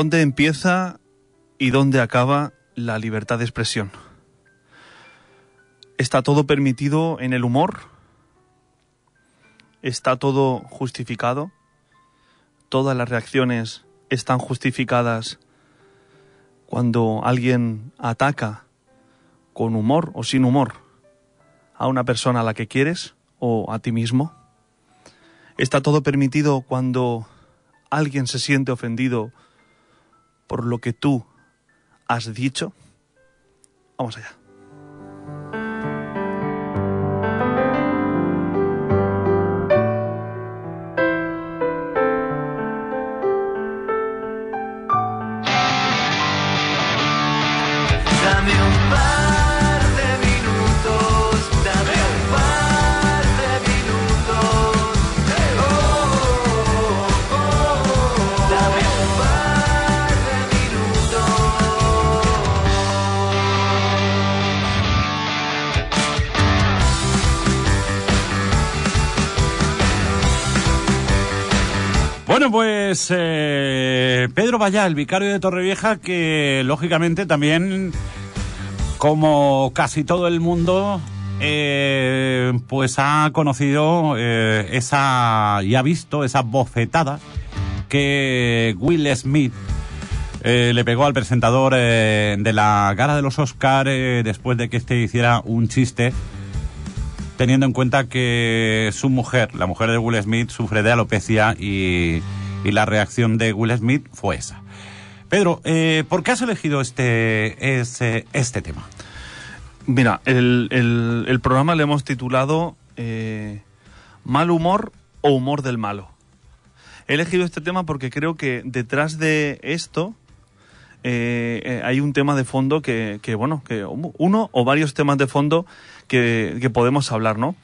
¿Dónde empieza y dónde acaba la libertad de expresión? ¿Está todo permitido en el humor? ¿Está todo justificado? ¿Todas las reacciones están justificadas cuando alguien ataca con humor o sin humor a una persona a la que quieres o a ti mismo? ¿Está todo permitido cuando alguien se siente ofendido por lo que tú has dicho? Vamos allá. Bueno, pues eh, Pedro Vallá, el vicario de Torrevieja, que lógicamente también, como casi todo el mundo, eh, pues ha conocido eh, esa y ha visto esa bofetada que Will Smith le pegó al presentador de la gala de los Oscar eh, después de que este hiciera un chiste teniendo en cuenta que su mujer, la mujer de Will Smith, sufre de alopecia y, la reacción de Will Smith fue esa. Pedro, eh, ¿por qué has elegido este, este tema? Mira, el, programa le hemos titulado eh, Mal humor o humor del malo. He elegido este tema porque creo que detrás de esto eh, hay un tema de fondo que, que, bueno, que uno o varios temas de fondo que, podemos hablar, ¿no?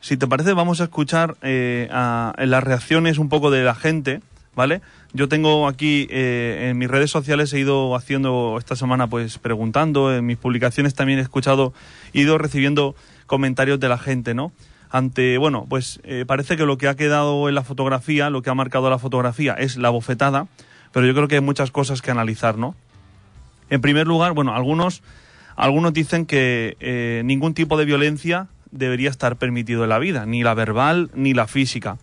Si te parece, vamos a escuchar eh, las reacciones un poco de la gente, ¿vale? Yo tengo aquí eh, en mis redes sociales he ido haciendo esta semana, pues preguntando, en mis publicaciones también he escuchado, he ido recibiendo comentarios de la gente, ¿no? Ante, bueno, pues eh, parece que lo que ha quedado en la fotografía, lo que ha marcado la fotografía es la bofetada, pero yo creo que hay muchas cosas que analizar, ¿no? En primer lugar, bueno, algunos, algunos dicen que eh, ningún tipo de violencia debería estar permitido en la vida, ni la verbal ni la física.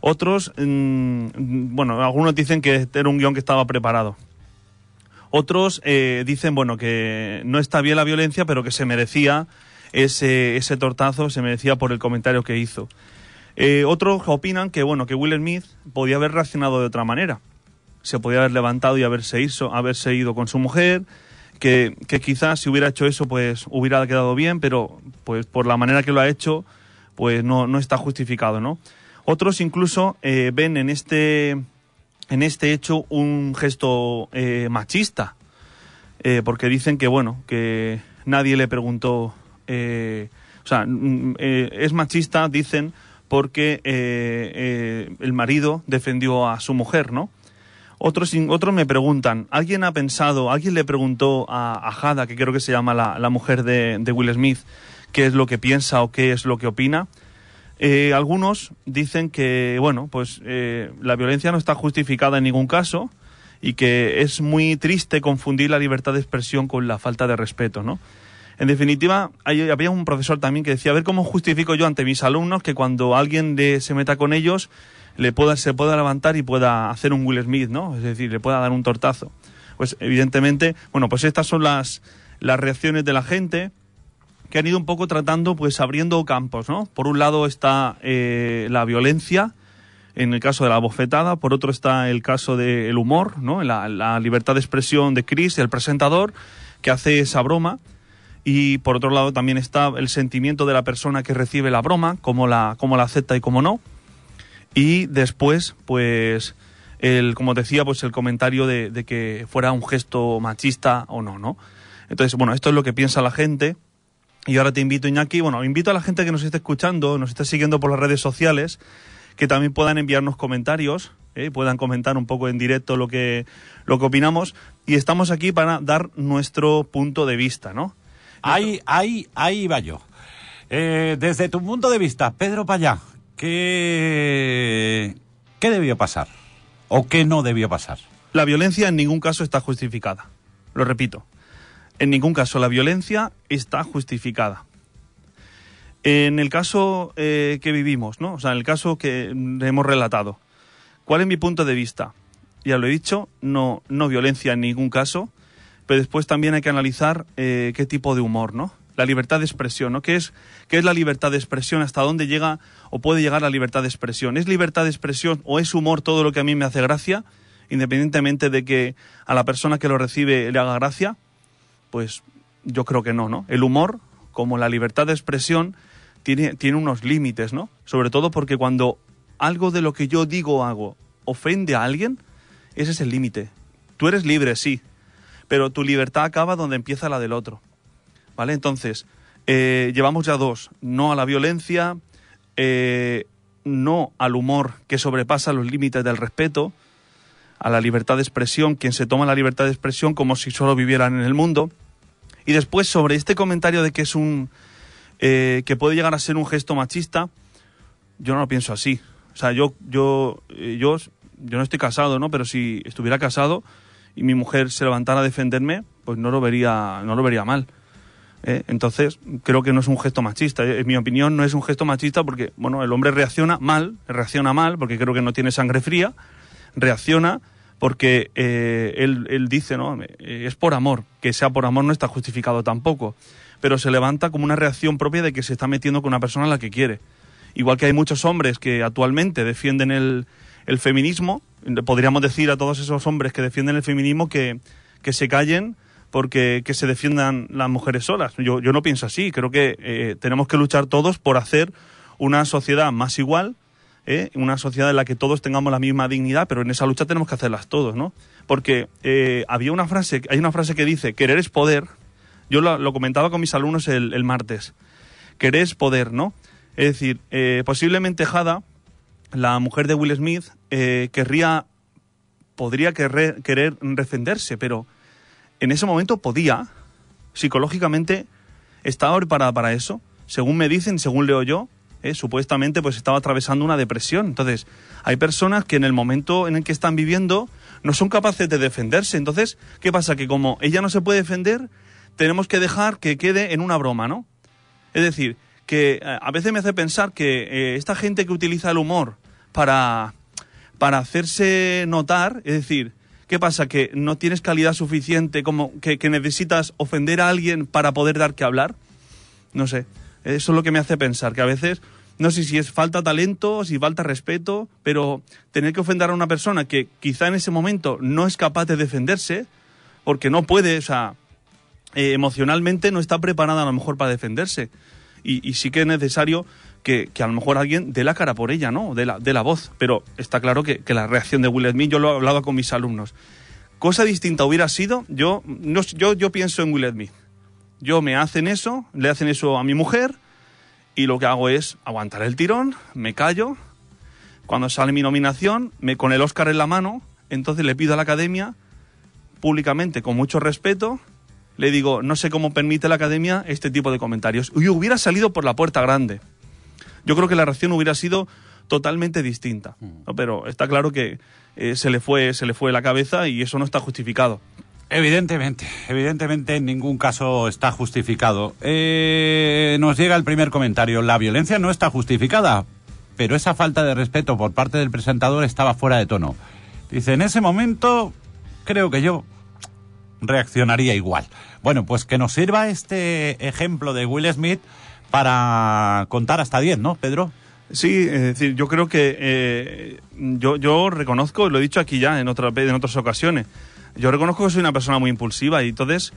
Otros, mm, bueno, algunos dicen que era un guion que estaba preparado. Otros eh, dicen, bueno, que no está bien la violencia, pero que se merecía ese, ese tortazo, se merecía por el comentario que hizo. Eh, otros opinan que, bueno, que Will Smith podía haber reaccionado de otra manera. Se podía haber levantado y haberse, ido, haberse ido con su mujer, que, quizás si hubiera hecho eso, pues hubiera quedado bien, pero pues por la manera que lo ha hecho, pues no, no está justificado, ¿no? Otros incluso eh, ven en este, en este hecho un gesto eh, machista, eh, porque dicen que, bueno, que nadie le preguntó, eh, o sea, mm, eh, es machista, dicen, porque el marido defendió a su mujer, ¿no? Otros, otros me preguntan, ¿alguien ha pensado, alguien le preguntó a, a que creo que se llama la, la mujer de, de Will Smith, qué es lo que piensa o qué es lo que opina? Eh, algunos dicen que, bueno, pues eh, la violencia no está justificada en ningún caso y que es muy triste confundir la libertad de expresión con la falta de respeto, ¿no? En definitiva, había un profesor también que decía, a ver cómo justifico yo ante mis alumnos que cuando alguien de- se meta con ellos le pueda, se pueda levantar y pueda hacer un Will Smith, ¿no? Es decir, le pueda dar un tortazo. Pues evidentemente, bueno, pues estas son las, las reacciones de la gente que han ido un poco tratando, pues abriendo campos, ¿no? Por un lado está eh, la violencia, en el caso de la bofetada, por otro está el caso del humor, ¿no? La, la libertad de expresión de Chris, el presentador, que hace esa broma. Y por otro lado también está el sentimiento de la persona que recibe la broma, cómo la, cómo la acepta y cómo no. Y después, pues, el, como decía, pues el comentario de, de que fuera un gesto machista o no, ¿no? Entonces, bueno, esto es lo que piensa la gente. Y ahora te invito, Iñaki, bueno, invito a la gente que nos esté escuchando, nos esté siguiendo por las redes sociales, que también puedan enviarnos comentarios, ¿eh? puedan comentar un poco en directo lo que, lo que opinamos. Y estamos aquí para dar nuestro punto de vista, ¿no? Ahí, ahí, ahí va yo. Eh, desde tu punto de vista, Pedro Payá, ¿qué, ¿qué debió pasar? ¿O qué no debió pasar? La violencia en ningún caso está justificada. Lo repito. En ningún caso la violencia está justificada. En el caso eh, que vivimos, ¿no? O sea, en el caso que hemos relatado. ¿Cuál es mi punto de vista? Ya lo he dicho, no, no violencia en ningún caso, pero después también hay que analizar eh, qué tipo de humor, ¿no? La libertad de expresión, ¿no? ¿Qué es, ¿Qué es la libertad de expresión? ¿Hasta dónde llega o puede llegar la libertad de expresión? ¿Es libertad de expresión o es humor todo lo que a mí me hace gracia, independientemente de que a la persona que lo recibe le haga gracia? Pues yo creo que no, ¿no? El humor, como la libertad de expresión, tiene, tiene unos límites, ¿no? Sobre todo porque cuando algo de lo que yo digo o hago ofende a alguien, ese es el límite. Tú eres libre, sí, pero tu libertad acaba donde empieza la del otro. ¿Vale? Entonces, eh, llevamos ya dos. No a la violencia, eh, no al humor que sobrepasa los límites del respeto, a la libertad de expresión, quien se toma la libertad de expresión como si solo vivieran en el mundo. Y después, sobre este comentario de que es un. eh, que puede llegar a ser un gesto machista, yo no lo pienso así. O sea, yo, yo, eh, yo, yo no estoy casado, ¿no? Pero si estuviera casado y mi mujer se levantara a defenderme, pues no lo vería, no lo vería mal. ¿Eh? Entonces, creo que no es un gesto machista. ¿eh? En mi opinión, no es un gesto machista porque, bueno, el hombre reacciona mal, reacciona mal porque creo que no tiene sangre fría, reacciona porque eh, él, él dice, ¿no? Es por amor. Que sea por amor no está justificado tampoco. Pero se levanta como una reacción propia de que se está metiendo con una persona a la que quiere. Igual que hay muchos hombres que actualmente defienden el, el feminismo, podríamos decir a todos esos hombres que defienden el feminismo que, que se callen porque que se defiendan las mujeres solas. Yo, yo no pienso así. Creo que eh, tenemos que luchar todos por hacer una sociedad más igual, ¿eh? una sociedad en la que todos tengamos la misma dignidad, pero en esa lucha tenemos que hacerlas todos, ¿no? Porque eh, había una frase, hay una frase que dice, querer es poder. Yo lo, comentaba con mis alumnos el, el martes. Querer es poder, ¿no? Es decir, posiblemente Jada, la mujer de Will Smith, querría, podría querer, querer defenderse, pero en ese momento podía, psicológicamente estaba preparada para eso. Según me dicen, según leo yo, eh, supuestamente pues estaba atravesando una depresión. Entonces, hay personas que en el momento en el que están viviendo no son capaces de defenderse. Entonces, ¿qué pasa? Que como ella no se puede defender, tenemos que dejar que quede en una broma, ¿no? Es decir, que eh, a veces me hace pensar que eh, esta gente que utiliza el humor para, para hacerse notar, es decir, ¿qué pasa? Que no tienes calidad suficiente, como que, necesitas ofender a alguien para poder dar que hablar. No sé, eso es lo que me hace pensar, que a veces, no sé si es falta talento, si falta respeto, pero tener que ofender a una persona que quizá en ese momento no es capaz de defenderse, porque no puede, o sea, eh, emocionalmente no está preparada a lo mejor para defenderse. Y, y sí que es necesario que, que a lo mejor alguien dé la cara por ella, ¿no? De la, de la voz. Pero está claro que, que la reacción de Will Smith, yo lo he hablado con mis alumnos. Cosa distinta hubiera sido, yo, no, yo, yo pienso en Will Smith. Yo me hacen eso, le hacen eso a mi mujer, y lo que hago es aguantar el tirón, me callo. Cuando sale mi nominación, me con el Oscar en la mano, entonces le pido a la academia, públicamente, con mucho respeto, le digo, no sé cómo permite la academia este tipo de comentarios. Y hubiera salido por la puerta grande. Yo creo que la reacción hubiera sido totalmente distinta. ¿no? Pero está claro que eh, se, le fue, se le fue la cabeza y eso no está justificado. Evidentemente, evidentemente en ningún caso está justificado. Eh, nos llega el primer comentario. La violencia no está justificada, pero esa falta de respeto por parte del presentador estaba fuera de tono. Dice, en ese momento creo que yo reaccionaría igual. Bueno, pues que nos sirva este ejemplo de Will Smith para contar hasta 10, ¿no, Pedro? Sí, es decir, yo creo que eh, yo, reconozco, lo he dicho aquí ya en, otra, en otras ocasiones, yo reconozco que soy una persona muy impulsiva y entonces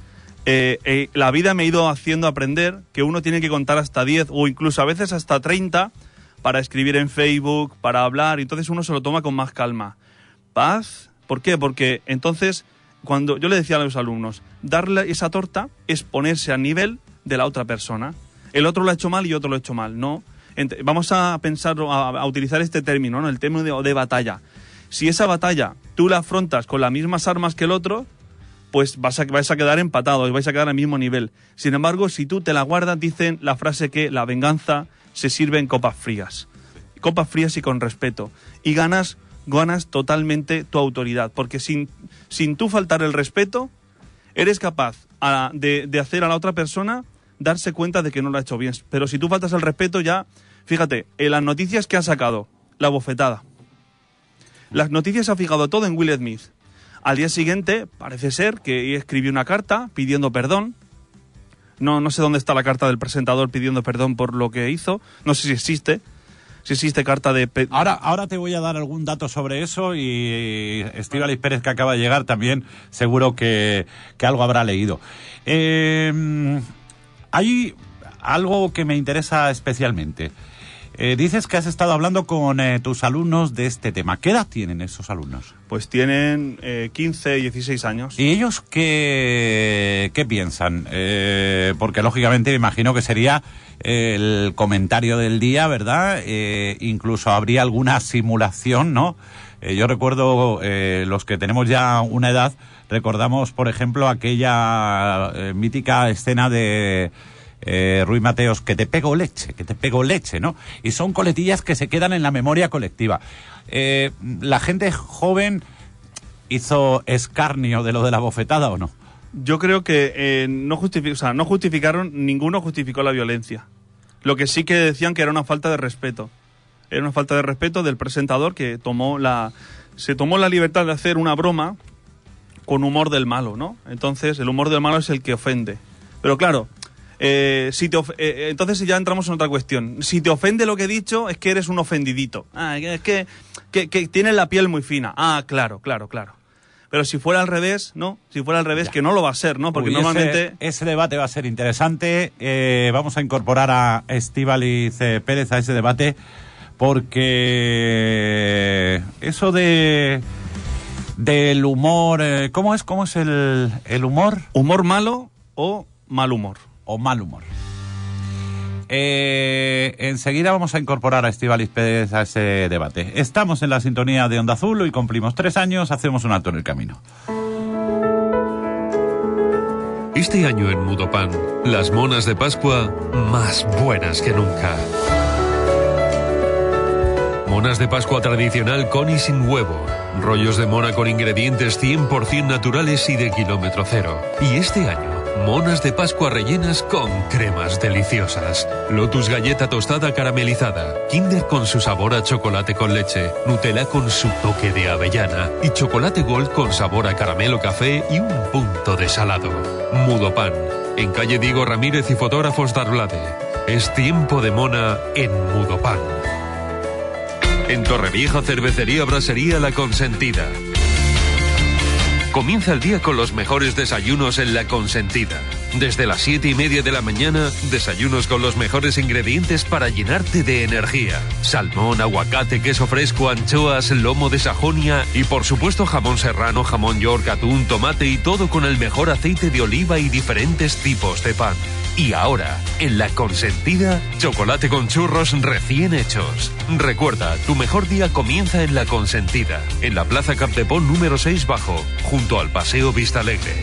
eh, eh, la vida me ha ido haciendo aprender que uno tiene que contar hasta 10 o incluso a veces hasta 30 para escribir en Facebook, para hablar, y entonces uno se lo toma con más calma. Paz, ¿por qué? Porque entonces, cuando yo le decía a los alumnos, darle esa torta es ponerse a nivel de la otra persona. El otro lo ha hecho mal y otro lo ha hecho mal, no. Vamos a pensar, a, utilizar este término, ¿no? El término de, batalla. Si esa batalla tú la afrontas con las mismas armas que el otro, pues vas a, vais a quedar empatados, vais a quedar al mismo nivel. Sin embargo, si tú te la guardas, dicen la frase que la venganza se sirve en copas frías. Copas frías y con respeto. Y ganas ganas totalmente tu autoridad, porque sin, sin tú faltar el respeto, eres capaz de hacer a la otra persona darse cuenta de que no lo ha hecho bien. Pero si tú faltas el respeto, ya, fíjate, en las noticias que ha sacado, la bofetada. Las noticias ha fijado todo en Will Smith. Al día siguiente, parece ser que escribió una carta pidiendo perdón. No, no sé dónde está la carta del presentador pidiendo perdón por lo que hizo. No sé si existe. Si existe carta de... Ahora, ahora te voy a dar algún dato sobre eso y Estíbaliz Pérez, que acaba de llegar, también seguro que, que algo habrá leído. Eh, hay algo que me interesa especialmente. Eh, dices que has estado hablando con eh, tus alumnos de este tema. ¿Qué edad tienen esos alumnos? Pues tienen eh, 15, 16 años. ¿Y ellos qué, qué piensan? Eh, porque lógicamente me imagino que sería el comentario del día, ¿verdad? Eh, incluso habría alguna simulación, ¿no? Eh, yo recuerdo, eh, los que tenemos ya una edad, recordamos, por ejemplo, aquella eh, mítica escena de eh, Mateos, que te pego leche, que te pego leche, ¿no? Y son coletillas que se quedan en la memoria colectiva. Eh, la gente joven hizo escarnio de lo de la bofetada o no? Yo creo que eh, no, justifi- o sea, no justificaron, ninguno justificó la violencia. Lo que sí que decían que era una falta de respeto. Era una falta de respeto del presentador que tomó la, se tomó la libertad de hacer una broma con humor del malo, ¿no? Entonces, el humor del malo es el que ofende. Pero claro, eh, si te of- eh, entonces ya entramos en otra cuestión. Si te ofende lo que he dicho, es que eres un ofendidito. Ah, es que, que, que tienes la piel muy fina. Ah, claro, claro, claro. Pero si fuera al revés, ¿no? Si fuera al revés, que no lo va a ser, ¿no? Porque Uy, ese- normalmente... Ese, debate va a ser interesante. Eh, vamos a incorporar a Estíbaliz eh, Pérez a ese debate porque eso de del humor, eh, ¿cómo es? ¿Cómo es el, el humor Humor malo o mal humor. o mal humor? Eh, enseguida vamos a incorporar a Estíbaliz Pérez a ese debate. Estamos en la sintonía de Onda Azul y cumplimos tres años, hacemos un alto en el camino. Este año en Mudopan, las monas de Pascua más buenas que nunca. Monas de Pascua tradicional con y sin huevo. Rollos de mona con ingredientes 100% naturales y de kilómetro cero. Y este año, monas de Pascua rellenas con cremas deliciosas. Lotus galleta tostada caramelizada. Kinder con su sabor a chocolate con leche. Nutella con su toque de avellana. Y chocolate gold con sabor a caramelo café y un punto de salado. Mudopan. En calle Diego Ramírez y fotógrafos Darblade. Es tiempo de mona en Mudopan. En Torrevieja Cervecería Brasería La Consentida. Comienza el día con los mejores desayunos en La Consentida. Desde las siete y media de la mañana, desayunos con los mejores ingredientes para llenarte de energía. Salmón, aguacate, queso fresco, anchoas, lomo de Sajonia y por supuesto jamón serrano, jamón york, atún, tomate y todo con el mejor aceite de oliva y diferentes tipos de pan. Y ahora, en La Consentida, chocolate con churros recién hechos. Recuerda, tu mejor día comienza en La Consentida, en la Plaza Capdepón número 6 Bajo, junto al Paseo Vista Alegre.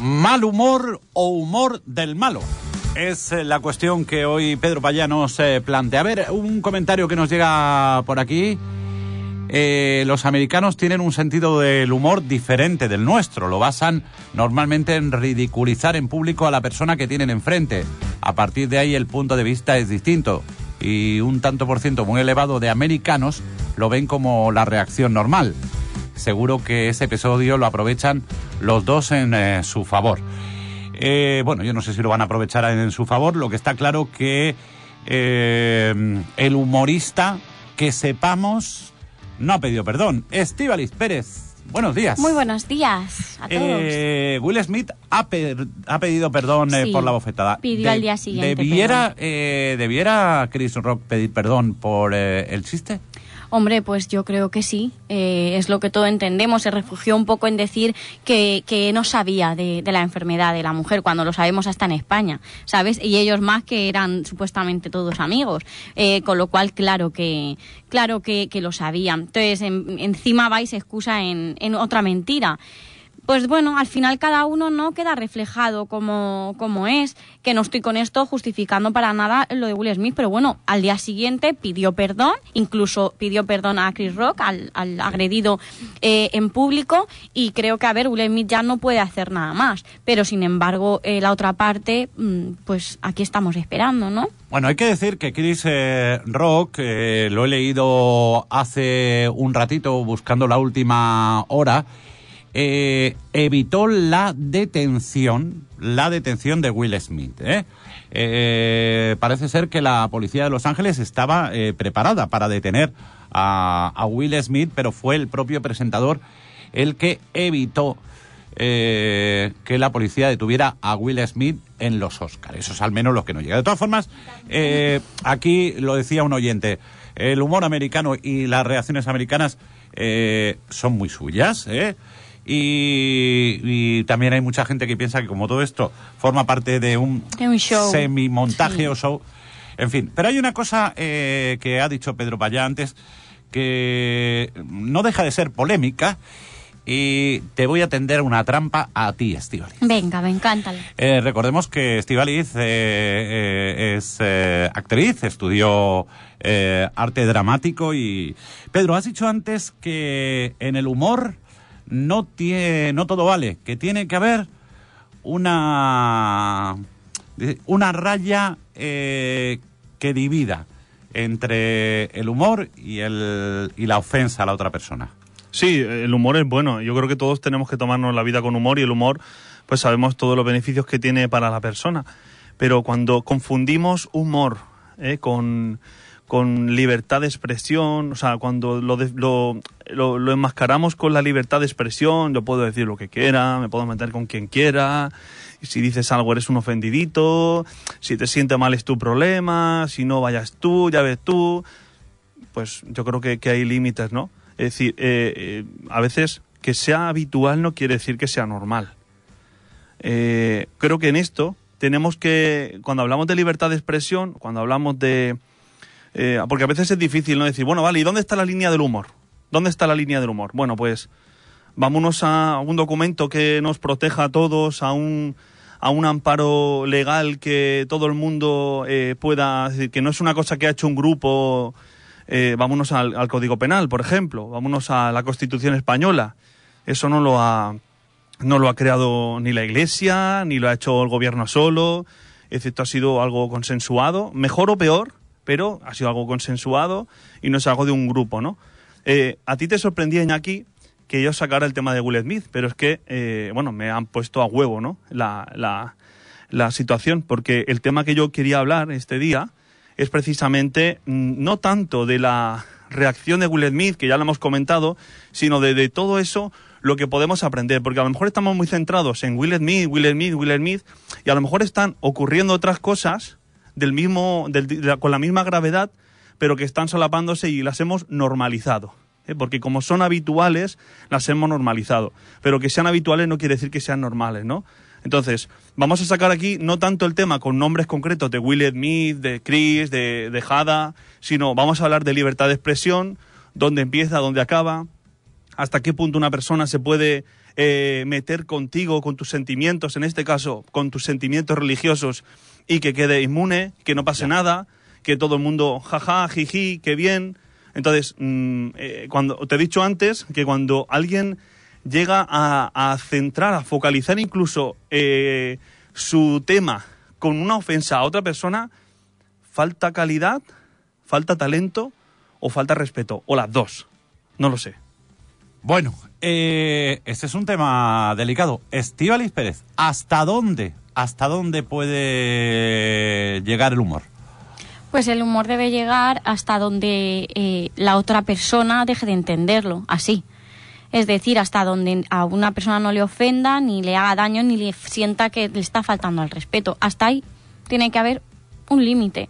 ¿Mal humor o humor del malo? Es eh, la cuestión que hoy Pedro Payá nos plantea. A ver, un comentario que nos llega por aquí. Eh, los americanos tienen un sentido del humor diferente del nuestro. Lo basan normalmente en ridiculizar en público a la persona que tienen enfrente. A partir de ahí el punto de vista es distinto. Y un tanto por ciento muy elevado de americanos lo ven como la reacción normal. Seguro que ese episodio lo aprovechan los dos en eh, su favor. Eh, bueno, yo no sé si lo van a aprovechar en su favor. Lo que está claro que eh, el humorista, que sepamos, no ha pedido perdón. Estíbaliz Pérez, buenos días. Muy buenos días a todos. Eh, Will Smith ha, per- ha pedido perdón eh, por la bofetada. pidió al día siguiente ¿Debiera, eh, ¿Debiera Chris Rock pedir perdón por eh, el chiste? Hombre, pues yo creo que sí. Eh, es lo que todo entendemos. Se refugió un poco en decir que, que no sabía de, de la enfermedad de la mujer, cuando lo sabemos hasta en España, ¿sabes? Y ellos más que eran supuestamente todos amigos. Eh, con lo cual, claro que, claro que, que lo sabían. Entonces, en- encima va y se excusa en, en otra mentira. Pues bueno, al final cada uno no queda reflejado como, como es, que no estoy con esto justificando para nada lo de Will Smith, pero bueno, al día siguiente pidió perdón, incluso pidió perdón a Chris Rock, al, al agredido eh, en público, y creo que, a ver, Will Smith ya no puede hacer nada más, pero sin embargo, eh, la otra parte, mm, pues aquí estamos esperando, ¿no? Bueno, hay que decir que Chris eh, Rock, eh, lo he leído hace un ratito buscando la última hora, eh, evitó la detención, la detención de Will Smith. ¿eh? Eh, parece ser que la policía de Los Ángeles estaba preparada para detener a, Will Smith, pero fue el propio presentador el que evitó que la policía detuviera a Will Smith en los Oscars. Eso es al menos lo que nos llega. De todas formas, aquí lo decía un oyente, el humor americano y las reacciones americanas son muy suyas, ¿eh? Y, y también hay mucha gente que piensa que como todo esto forma parte de un, un show. semi-montaje Sí. o show, en fin. Pero hay una cosa eh, que ha dicho Pedro Payá antes que no deja de ser polémica y te voy a tender una trampa a ti, Estivaliz. Venga, me encanta. Eh, recordemos que Estivaliz eh, eh, es actriz, estudió arte dramático y... Pedro, has dicho antes que en el humor no, tiene, no todo vale, que tiene que haber una, una raya eh, que divida entre el humor y, el, y la ofensa a la otra persona. Sí, el humor es bueno. Yo creo que todos tenemos que tomarnos la vida con humor y el humor, pues sabemos todos los beneficios que tiene para la persona. Pero cuando confundimos humor eh, con, con libertad de expresión, o sea, cuando lo, de- lo, lo- enmascaramos con la libertad de expresión, yo puedo decir lo que quiera, me puedo meter con quien quiera, y si dices algo eres un ofendidito, si te siente mal es tu problema, si no vayas tú, ya ves tú pues yo creo que, que hay límites, ¿no? Es decir, eh, eh, a veces que sea habitual no quiere decir que sea normal. Eh, creo que en esto tenemos que, cuando hablamos de libertad de expresión, cuando hablamos de... eh, porque a veces es difícil, ¿no? Decir, bueno, vale, ¿y dónde está la línea del humor? ¿Dónde está la línea del humor? Bueno, pues vámonos a un documento que nos proteja a todos, a un, a un amparo legal que todo el mundo eh, pueda, decir, que no es una cosa que ha hecho un grupo, eh, vámonos al, Código Penal, por ejemplo, vámonos a la Constitución Española. Eso no lo ha, no lo ha creado ni la Iglesia, ni lo ha hecho el gobierno solo, es ha sido algo consensuado, mejor o peor, pero ha sido algo consensuado y no es algo de un grupo, ¿no? Eh, a ti te sorprendía, Iñaki, que yo sacara el tema de Will Smith, pero es que, eh, bueno, me han puesto a huevo, ¿no? La, situación, porque el tema que yo quería hablar este día es precisamente mm, no tanto de la reacción de Will Smith, que ya lo hemos comentado, sino de, de todo eso lo que podemos aprender, porque a lo mejor estamos muy centrados en Will Smith, Will Smith, Will Smith, y a lo mejor están ocurriendo otras cosas del mismo, del- con la misma gravedad, pero que están solapándose y las hemos normalizado. ¿eh? Porque como son habituales, las hemos normalizado. Pero que sean habituales no quiere decir que sean normales, ¿no? Entonces, vamos a sacar aquí no tanto el tema con nombres concretos de Will Smith, de Chris, de, de Hada, sino vamos a hablar de libertad de expresión, dónde empieza, dónde acaba, hasta qué punto una persona se puede eh, meter contigo, con tus sentimientos, en este caso, con tus sentimientos religiosos, y que quede inmune, que no pase nada, que todo el mundo, jaja, jiji, qué bien. Entonces, mm, eh, cuando te he dicho antes que cuando alguien llega a, a centrar, a focalizar incluso eh, su tema con una ofensa a otra persona, falta calidad, falta talento o falta respeto, o las dos. No lo sé. Bueno, eh, este es un tema delicado. Estíbaliz Pérez, ¿hasta dónde, hasta dónde puede llegar el humor? Pues el humor debe llegar hasta donde eh, la otra persona deje de entenderlo, así. Es decir, hasta donde a una persona no le ofenda, ni le haga daño, ni le sienta que le está faltando al respeto. Hasta ahí tiene que haber un límite.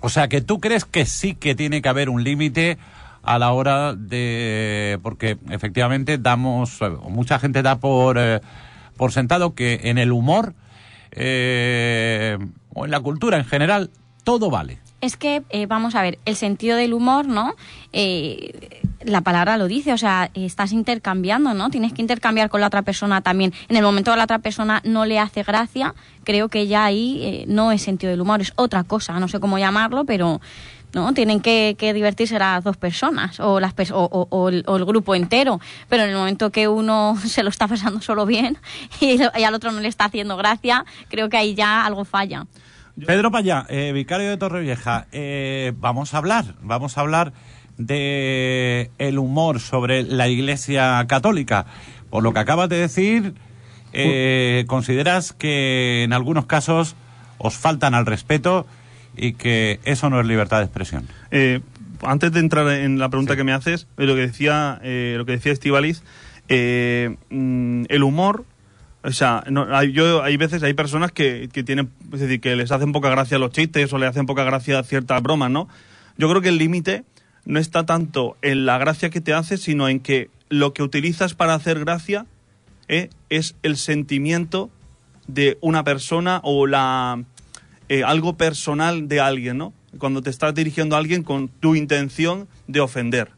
O sea, que tú crees que sí que tiene que haber un límite a la hora de... Porque efectivamente damos... mucha gente da por, eh, por sentado que en el humor eh, o en la cultura en general todo vale. Es que, eh, vamos a ver, el sentido del humor, ¿no? Eh, la palabra lo dice, o sea, estás intercambiando, ¿no? Tienes que intercambiar con la otra persona también. En el momento que la otra persona no le hace gracia, creo que ya ahí eh, no es sentido del humor, es otra cosa, no sé cómo llamarlo, pero no tienen que, que divertirse las dos personas o, las o, o- o el, o el grupo entero, pero en el momento que uno se lo está pasando solo bien y, lo- y al otro no le está haciendo gracia, creo que ahí ya algo falla. Pedro Payá, eh, vicario de Torrevieja, eh, vamos a hablar, vamos a hablar de el humor sobre la Iglesia Católica. Por lo que acabas de decir, eh, consideras que en algunos casos os faltan al respeto y que eso no es libertad de expresión. Eh, antes de entrar en la pregunta que me haces, eh, lo que decía, eh, lo que decía Estivaliz, eh, mm, el humor, o sea, no, hay, yo, hay veces, hay personas que, que tienen, es decir, que les hacen poca gracia los chistes o le hacen poca gracia ciertas bromas, ¿no? Yo creo que el límite no está tanto en la gracia que te hace, sino en que lo que utilizas para hacer gracia eh, es el sentimiento de una persona o la eh, algo personal de alguien, ¿no? Cuando te estás dirigiendo a alguien con tu intención de ofender.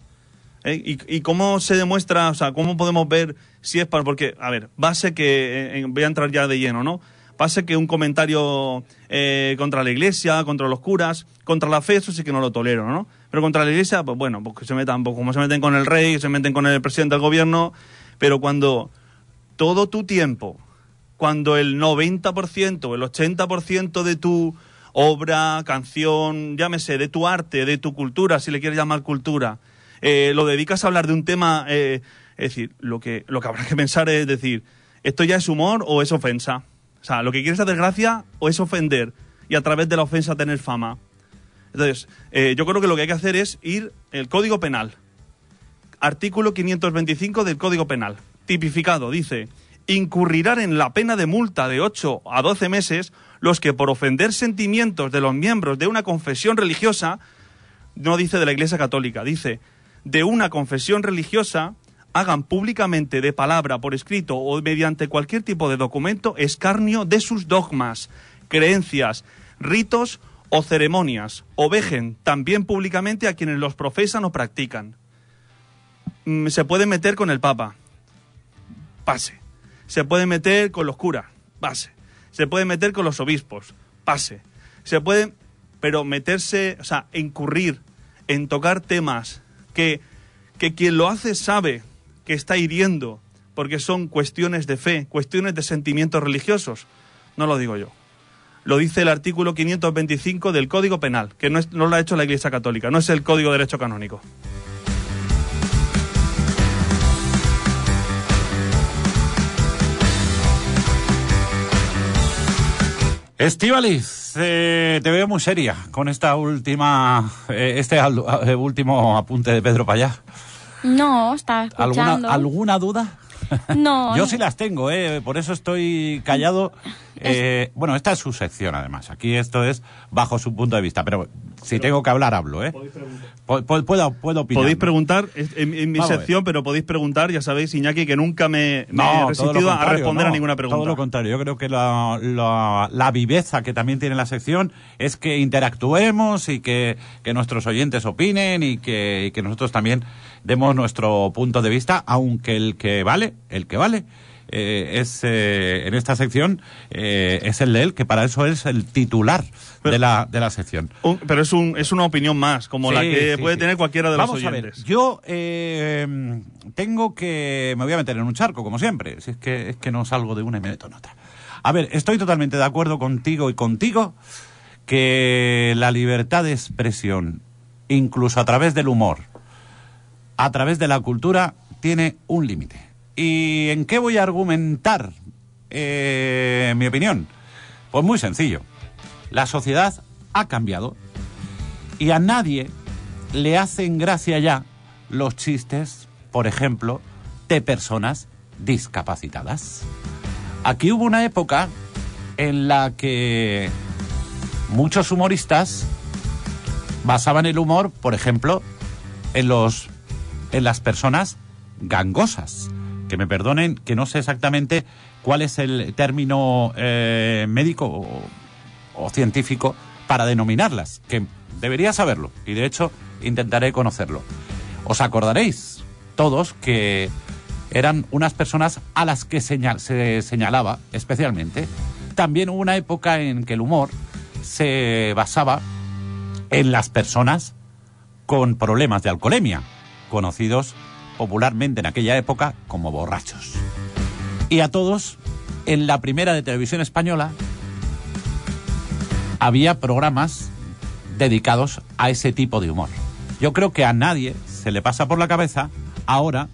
¿eh? Y, cómo se demuestra, o sea, cómo podemos ver si es para. Porque, a ver, base que. eh, voy a entrar ya de lleno, ¿no? Base que un comentario eh, contra la iglesia, contra los curas, contra la fe, eso sí que no lo tolero, ¿no? Pero contra la iglesia, pues bueno, pues que se metan, pues como se meten con el rey, se meten con el presidente del gobierno, pero cuando todo tu tiempo, cuando el 90% o el 80% de tu obra, canción, llámese, de tu arte, de tu cultura, si le quieres llamar cultura, eh, lo dedicas a hablar de un tema, eh, es decir, lo que, lo que habrá que pensar es decir, ¿esto ya es humor o es ofensa? O sea, lo que quieres hacer gracia o es ofender y a través de la ofensa tener fama. Entonces, eh, yo creo que lo que hay que hacer es ir el Código Penal. Artículo 525 del Código Penal. Tipificado, dice, incurrirán en la pena de multa de 8 a 12 meses los que por ofender sentimientos de los miembros de una confesión religiosa, no dice de la Iglesia Católica, dice de una confesión religiosa, hagan públicamente de palabra, por escrito o mediante cualquier tipo de documento escarnio de sus dogmas, creencias, ritos o ceremonias, o vejen también públicamente a quienes los profesan o practican. Mm, Se puede meter con el Papa, pase. Se puede meter con los curas, pase. Se puede meter con los obispos, pase. Se puede, pero meterse, o sea, incurrir en tocar temas que, que quien lo hace sabe que está hiriendo, porque son cuestiones de fe, cuestiones de sentimientos religiosos. No lo digo yo. Lo dice el artículo 525 del Código Penal, que no, es- no lo ha hecho la Iglesia Católica, no es el Código de Derecho Canónico. Estivaliz, eh, te veo muy seria con esta última, eh, este al- eh, último apunte de Pedro Payá. No, está ¿Alguna, escuchando. ¿Alguna duda? No, Yo sí las tengo, ¿eh? por eso estoy callado. Eh, bueno, esta es su sección, además. Aquí esto es bajo su punto de vista, pero si tengo que hablar, hablo. ¿eh? Puedo, puedo opinar. Podéis preguntar en, en mi Vamos sección, pero podéis preguntar, ya sabéis, Iñaki, que nunca me, me No, he resistido a responder no, a ninguna pregunta. Todo lo contrario. Yo creo que la, la, la viveza que también tiene la sección es que interactuemos y que, que nuestros oyentes opinen y que, y que nosotros también demos nuestro punto de vista, aunque el que vale, el que vale, eh, es eh, en esta sección eh, es el de él, que para eso es el titular Pero- de, la, de la sección. Un- pero es, un, es una opinión más, como la que sí, puede sí. tener cualquiera de Vamos los a ver, oyentes. yo eh, tengo que... Me voy a meter en un charco, como siempre. Si es que, es que no salgo de una y me meto en otra. A ver, estoy totalmente de acuerdo contigo y contigo que la libertad de expresión, incluso a través del humor, a través de la cultura, tiene un límite. ¿Y en qué voy a argumentar eh, mi opinión? Pues muy sencillo. La sociedad ha cambiado y a nadie le hacen gracia ya los chistes, por ejemplo, de personas discapacitadas. Aquí hubo una época en la que muchos humoristas basaban el humor, por ejemplo, en los en las personas gangosas. Que me perdonen, que no sé exactamente cuál es el término eh, médico o, científico para denominarlas, que debería saberlo y de hecho intentaré conocerlo. Os acordaréis todos que eran unas personas a las que se señalaba especialmente. También hubo una época en que el humor se basaba en las personas con problemas de alcoholemia, conocidos popularmente en aquella época como borrachos. Y a todos, en la primera de televisión española, había programas dedicados a ese tipo de humor. Yo creo que a nadie se le pasa por la cabeza ahora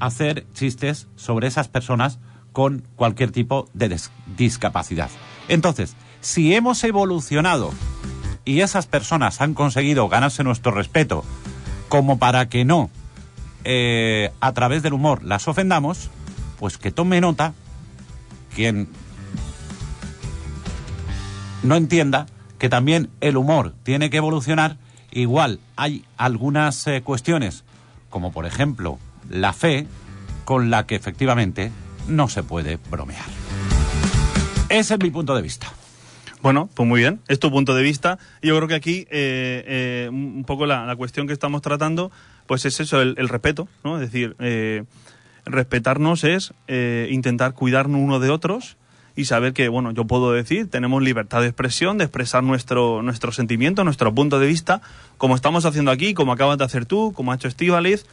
hacer chistes sobre esas personas con cualquier tipo de discapacidad. Entonces, si hemos evolucionado y esas personas han conseguido ganarse nuestro respeto como para que no eh, a través del humor las ofendamos, pues que tome nota quien no entienda que también el humor tiene que evolucionar, igual hay algunas eh, cuestiones, como por ejemplo la fe, con la que efectivamente no se puede bromear. Ese es mi punto de vista. Bueno, pues muy bien, es tu punto de vista. Yo creo que aquí eh, eh, un poco la, cuestión que estamos tratando, pues es eso, el, respeto, ¿no? Es decir, eh, respetarnos es intentar cuidarnos uno de otros y saber que, bueno, yo puedo decir, tenemos libertad de expresión, de expresar nuestro, nuestro sentimiento, nuestro punto de vista, como estamos haciendo aquí, como acabas de hacer tú, como ha hecho Estíbaliz,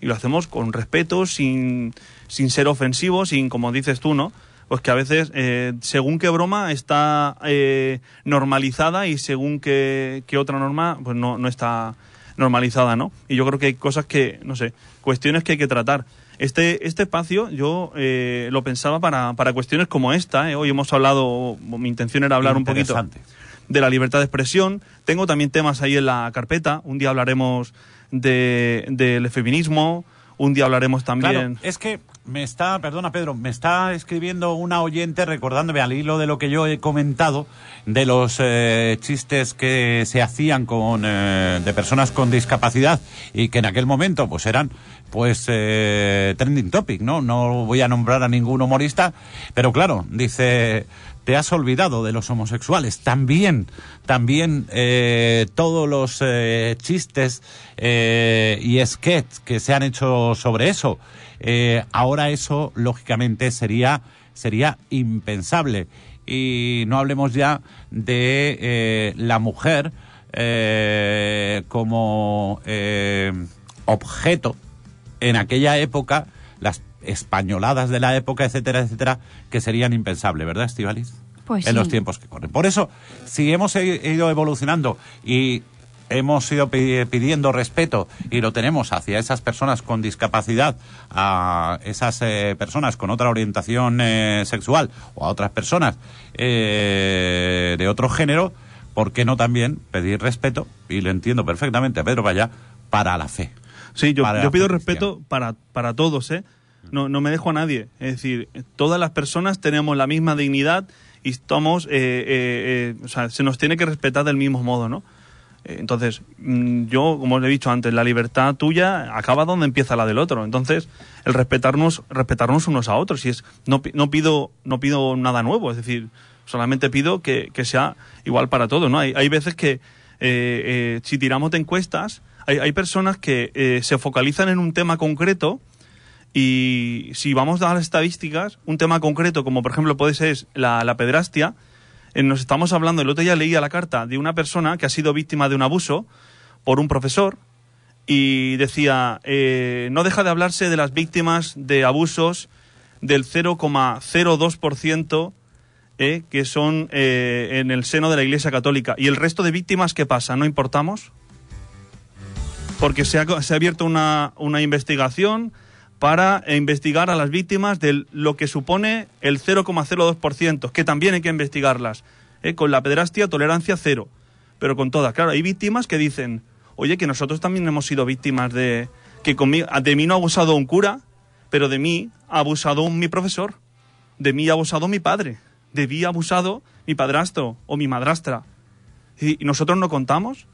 y lo hacemos con respeto, sin, sin ser ofensivo, sin, como dices tú, ¿no? Pues que a veces, eh, según qué broma está eh, normalizada y según qué, qué otra norma, pues no, no está normalizada, ¿no? Y yo creo que hay cosas que, no sé, cuestiones que hay que tratar. Este, este espacio yo eh, lo pensaba para, para cuestiones como esta. ¿eh? Hoy hemos hablado, mi intención era hablar un poquito de la libertad de expresión. Tengo también temas ahí en la carpeta. Un día hablaremos de, del feminismo. Un día hablaremos también. Claro, es que me está, perdona Pedro, me está escribiendo una oyente recordándome al hilo de lo que yo he comentado de los eh, chistes que se hacían con eh, de personas con discapacidad y que en aquel momento pues eran pues eh, trending topic, ¿no? No voy a nombrar a ningún humorista, pero claro, dice te has olvidado de los homosexuales. También, también eh, todos los eh, chistes eh, y sketches que se han hecho sobre eso. Ahora eso, lógicamente, sería, sería impensable. Y no hablemos ya de la mujer como objeto en aquella época, las españoladas de la época, etcétera, etcétera, que serían impensables, ¿verdad, Estivalis? Pues en sí. los tiempos que corren. Por eso, si hemos i- ido evolucionando y hemos ido pi- pidiendo respeto y lo tenemos hacia esas personas con discapacidad, a esas eh, personas con otra orientación eh, sexual o a otras personas eh, de otro género, ¿por qué no también pedir respeto? Y lo entiendo perfectamente a Pedro Vaya para la fe. Sí, yo, para yo pido respeto para, para todos, ¿eh? No, no me dejo a nadie. Es decir, todas las personas tenemos la misma dignidad y estamos, eh, eh, eh, o sea, se nos tiene que respetar del mismo modo, ¿no? Eh, Entonces, mm, yo, como os he dicho antes, la libertad tuya acaba donde empieza la del otro. Entonces, el respetarnos, respetarnos unos a otros. Y es, no, no pido, no pido nada nuevo, es decir, solamente pido que, que sea igual para todos, ¿no? Hay, hay veces que, si tiramos de encuestas, hay, hay personas que se focalizan en un tema concreto y si vamos a las estadísticas, un tema concreto, como por ejemplo puede ser la, pedrastia, eh, nos estamos hablando, el otro día leía la carta de una persona que ha sido víctima de un abuso por un profesor y decía, eh, no deja de hablarse de las víctimas de abusos del 0,02% eh, que son eh, en el seno de la Iglesia Católica. ¿Y el resto de víctimas qué pasa? ¿No importamos? porque se ha, se ha abierto una, una investigación para investigar a las víctimas de lo que supone el 0,02%, que también hay que investigarlas. ¿eh? Con la pederastia, tolerancia cero, pero con todas. Claro, hay víctimas que dicen, oye, que nosotros también hemos sido víctimas de que conmigo, de mí no ha abusado un cura, pero de mí ha abusado mi profesor, de mí ha abusado mi padre, de mí ha abusado mi padrastro o mi madrastra. Y nosotros no contamos.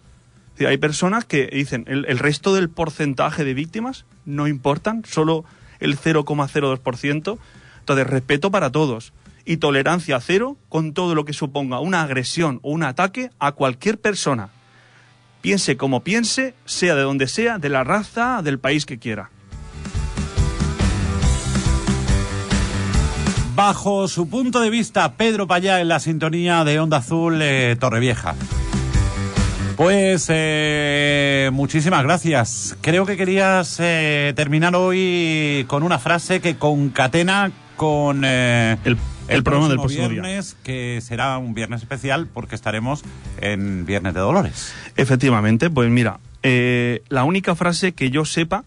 Hay personas que dicen el, el resto del porcentaje de víctimas no importan, solo el 0,02%. Entonces, respeto para todos. y tolerancia cero con todo lo que suponga una agresión o un ataque a cualquier persona. Piense como piense, sea de donde sea, de la raza, del país que quiera. Bajo su punto de vista, Pedro Payá en la sintonía de Onda Azul eh, Torrevieja. Pues eh, muchísimas gracias. Creo que querías eh, terminar hoy con una frase que concatena con eh, El- el programa del próximo próximo día. viernes, que será un viernes especial porque estaremos en Viernes de Dolores. Efectivamente, pues mira, la única frase que yo sepa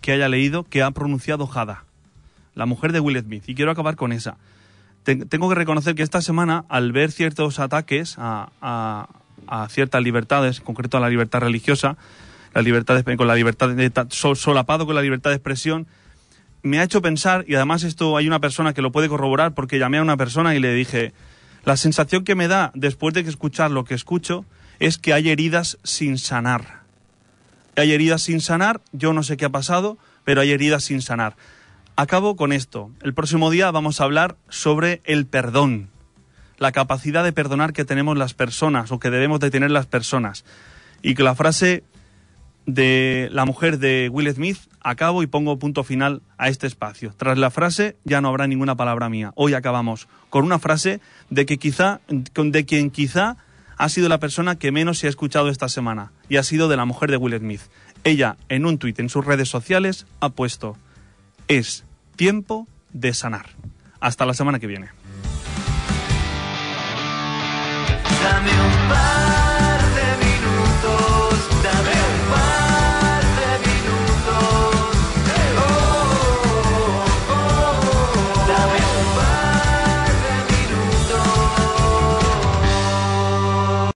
que haya leído que ha pronunciado Jada, la mujer de Will Smith, y quiero acabar con esa. Ten- tengo que reconocer que esta semana, al ver ciertos ataques a, a- a ciertas libertades, en concreto a la libertad religiosa, la libertad de- con la libertad solapado con la libertad de expresión, me ha hecho pensar, y además esto hay una persona que lo puede corroborar, porque llamé a una persona y le dije, la sensación que me da después de escuchar lo que escucho es que hay heridas sin sanar. Hay heridas sin sanar, yo no sé qué ha pasado, pero hay heridas sin sanar. Acabo con esto. El próximo día vamos a hablar sobre el perdón, la capacidad de perdonar que tenemos las personas o que debemos de tener las personas. Y que la frase de la mujer de Will Smith, acabo y pongo punto final a este espacio. Tras la frase ya no habrá ninguna palabra mía. Hoy acabamos con una frase de que quizá de quien quizá ha sido la persona que menos se ha escuchado esta semana y ha sido de la mujer de Will Smith. Ella en un tuit en sus redes sociales ha puesto es tiempo de sanar. Hasta la semana que viene. já me um pai.